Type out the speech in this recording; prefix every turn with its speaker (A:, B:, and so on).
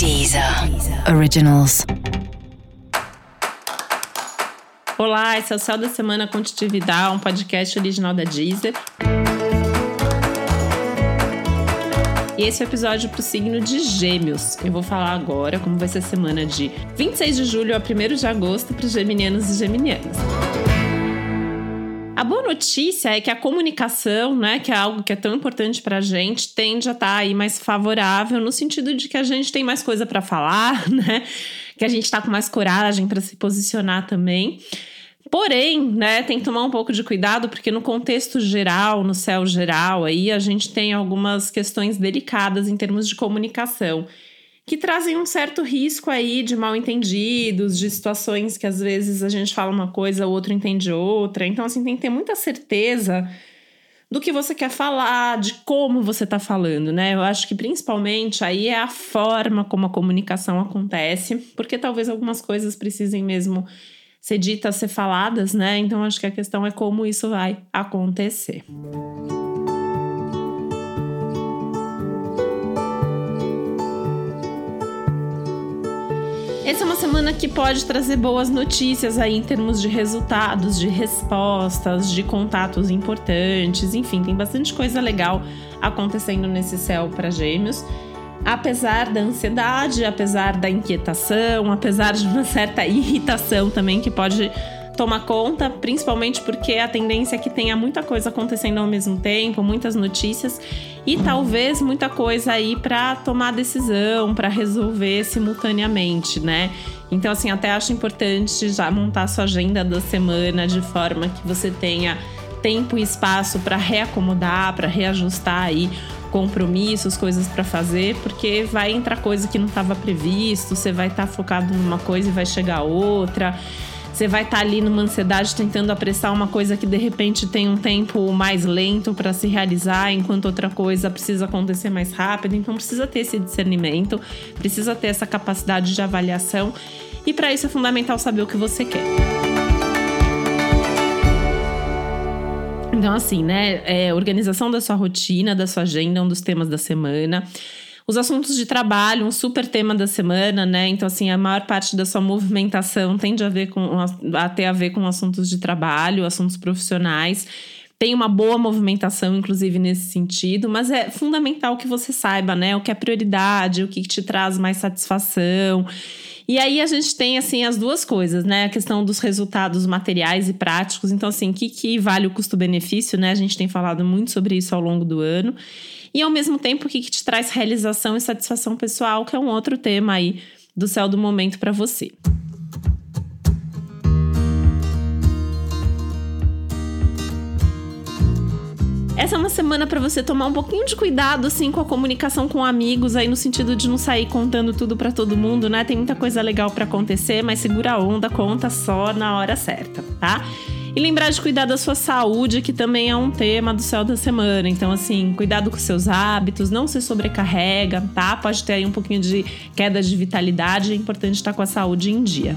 A: Deezer Originals.
B: Olá, esse é o Céu da Semana Contitividade, um podcast original da Deezer. E esse é o episódio para o signo de Gêmeos. Eu vou falar agora como vai ser a semana de 26 de julho a 1 de agosto para os geminianos e geminianas. A boa notícia é que a comunicação, né, que é algo que é tão importante para a gente, tende a estar tá aí mais favorável no sentido de que a gente tem mais coisa para falar, né, que a gente está com mais coragem para se posicionar também. Porém, né, tem que tomar um pouco de cuidado, porque no contexto geral, no céu geral, aí a gente tem algumas questões delicadas em termos de comunicação que trazem um certo risco aí de mal entendidos, de situações que às vezes a gente fala uma coisa, o outro entende outra. Então, assim, tem que ter muita certeza do que você quer falar, de como você está falando, né? Eu acho que principalmente aí é a forma como a comunicação acontece, porque talvez algumas coisas precisem mesmo ser ditas, ser faladas, né? Então acho que a questão é como isso vai acontecer. Essa é uma semana que pode trazer boas notícias aí em termos de resultados, de respostas, de contatos importantes, enfim, tem bastante coisa legal acontecendo nesse céu para Gêmeos. Apesar da ansiedade, apesar da inquietação, apesar de uma certa irritação também que pode tomar conta, principalmente porque a tendência é que tenha muita coisa acontecendo ao mesmo tempo, muitas notícias e talvez muita coisa aí para tomar decisão, para resolver simultaneamente, né? Então, assim, até acho importante já montar sua agenda da semana de forma que você tenha tempo e espaço para reacomodar, para reajustar aí compromissos, coisas para fazer, porque vai entrar coisa que não estava previsto, você vai estar tá focado numa coisa e vai chegar outra. Você vai estar tá ali numa ansiedade tentando apressar uma coisa que de repente tem um tempo mais lento para se realizar, enquanto outra coisa precisa acontecer mais rápido. Então precisa ter esse discernimento, precisa ter essa capacidade de avaliação. E para isso é fundamental saber o que você quer. Então, assim, né? É, organização da sua rotina, da sua agenda, um dos temas da semana. Os assuntos de trabalho, um super tema da semana, né? Então, assim, a maior parte da sua movimentação tende a, ver com, a ter a ver com assuntos de trabalho, assuntos profissionais. Tem uma boa movimentação, inclusive, nesse sentido, mas é fundamental que você saiba, né? O que é prioridade, o que te traz mais satisfação. E aí a gente tem, assim, as duas coisas, né? A questão dos resultados materiais e práticos. Então, assim, o que, que vale o custo-benefício, né? A gente tem falado muito sobre isso ao longo do ano e ao mesmo tempo o que, que te traz realização e satisfação pessoal, que é um outro tema aí do céu do momento para você. Essa é uma semana para você tomar um pouquinho de cuidado assim com a comunicação com amigos aí no sentido de não sair contando tudo para todo mundo, né? Tem muita coisa legal para acontecer, mas segura a onda, conta só na hora certa, tá? E lembrar de cuidar da sua saúde, que também é um tema do céu da semana. Então, assim, cuidado com seus hábitos, não se sobrecarrega, tá? Pode ter aí um pouquinho de queda de vitalidade, é importante estar com a saúde em dia.